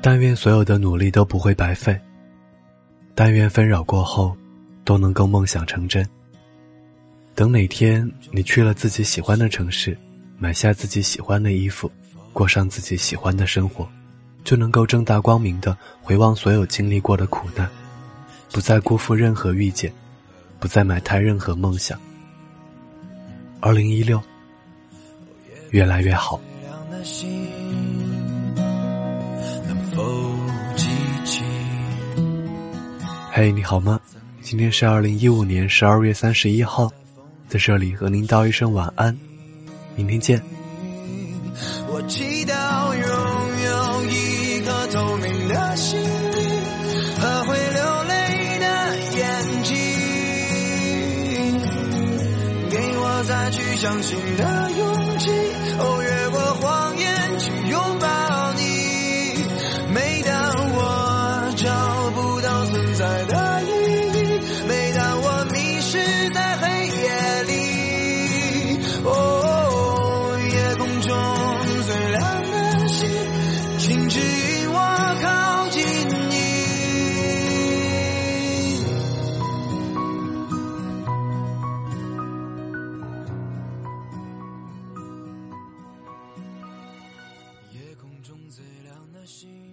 但愿所有的努力都不会白费。但愿纷扰过后，都能够梦想成真。等哪天你去了自己喜欢的城市，买下自己喜欢的衣服，过上自己喜欢的生活，就能够正大光明的回望所有经历过的苦难，不再辜负任何遇见，不再埋汰任何梦想。二零一六，越来越好。嘿，你好吗？今天是二零一五年十二月三十一号，在这里和您道一声晚安，明天见。我祈祷拥有一颗透明的心灵和会流泪的眼睛，给我再去相信的勇气。哦，越过心。